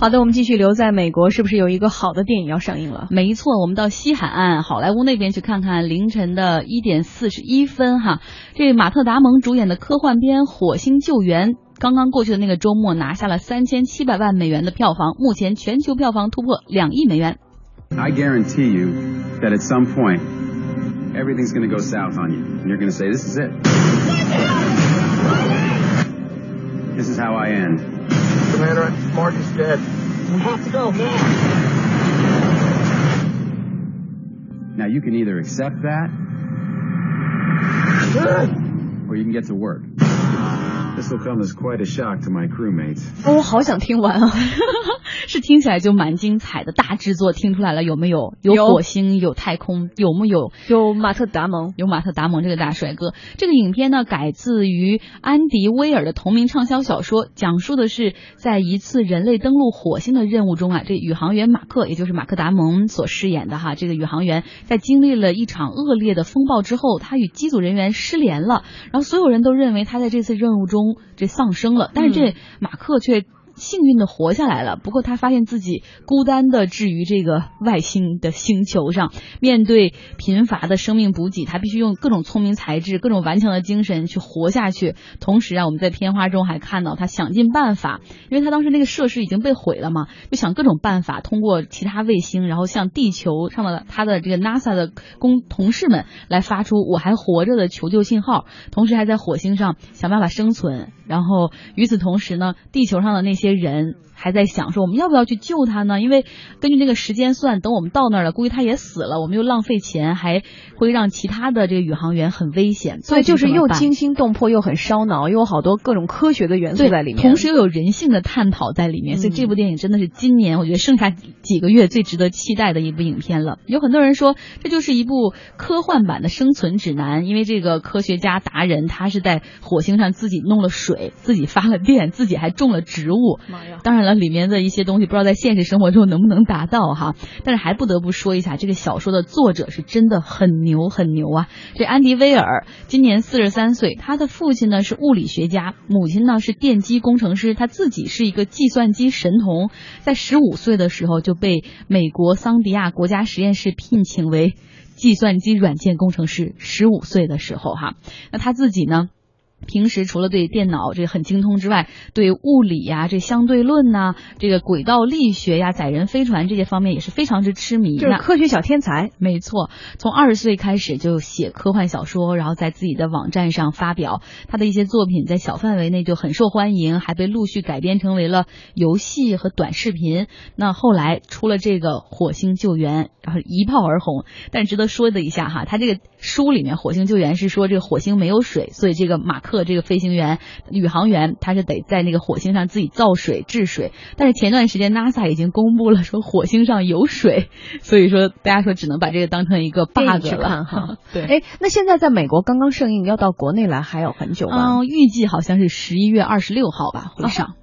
好的，我们继续留在美国，是不是有一个好的电影要上映了？没错，我们到西海岸好莱坞那边去看看。凌晨的一点四十一分，哈，这马特·达蒙主演的科幻片《火星救援》刚刚过去的那个周末拿下了三千七百万美元的票房，目前全球票房突破两亿美元。I guarantee you that at some point everything's going to go south on you, and you're going to say, "This is it. This is how I end." Commander, Mark is dead. We have to go now. Now you can either accept that, or you can get to work. This will come as quite a shock to my crewmates. 哦，我好想听完啊！是听起来就蛮精彩的大制作，听出来了有没有？有火星，有太空，有木有？有马特·达蒙，有马特·达蒙这个大帅哥。这个影片呢，改自于安迪·威尔的同名畅销小说，讲述的是在一次人类登陆火星的任务中啊，这宇航员马克，也就是马克·达蒙所饰演的哈，这个宇航员在经历了一场恶劣的风暴之后，他与机组人员失联了，然后所有人都认为他在这次任务中。这丧生了，但是这马克却。幸运的活下来了，不过他发现自己孤单的置于这个外星的星球上，面对贫乏的生命补给，他必须用各种聪明才智、各种顽强的精神去活下去。同时啊，我们在片花中还看到他想尽办法，因为他当时那个设施已经被毁了嘛，就想各种办法通过其他卫星，然后向地球上的他的这个 NASA 的工同事们来发出我还活着的求救信号，同时还在火星上想办法生存。然后与此同时呢，地球上的那些。些人。还在想说我们要不要去救他呢？因为根据那个时间算，等我们到那儿了，估计他也死了，我们又浪费钱，还会让其他的这个宇航员很危险。所以就是又惊心动魄，又很烧脑，又有好多各种科学的元素在里面，同时又有人性的探讨在里面。所以这部电影真的是今年我觉得剩下几个月最值得期待的一部影片了。有很多人说这就是一部科幻版的生存指南，因为这个科学家达人他是在火星上自己弄了水，自己发了电，自己还种了植物。当然了。里面的一些东西不知道在现实生活中能不能达到哈，但是还不得不说一下，这个小说的作者是真的很牛很牛啊！这安迪威尔今年四十三岁，他的父亲呢是物理学家，母亲呢是电机工程师，他自己是一个计算机神童，在十五岁的时候就被美国桑迪亚国家实验室聘请为计算机软件工程师。十五岁的时候哈，那他自己呢？平时除了对电脑这很精通之外，对物理呀、这相对论呐、这个轨道力学呀、载人飞船这些方面也是非常之痴迷，就是科学小天才。没错，从二十岁开始就写科幻小说，然后在自己的网站上发表他的一些作品，在小范围内就很受欢迎，还被陆续改编成为了游戏和短视频。那后来出了这个《火星救援》，然后一炮而红。但值得说的一下哈，他这个书里面《火星救援》是说这个火星没有水，所以这个马克。这个飞行员、宇航员，他是得在那个火星上自己造水、治水。但是前段时间 NASA 已经公布了说火星上有水，所以说大家说只能把这个当成一个 bug 了哈。对，哎，那现在在美国刚刚上映，要到国内来还有很久吗？嗯，预计好像是十一月二十六号吧会上。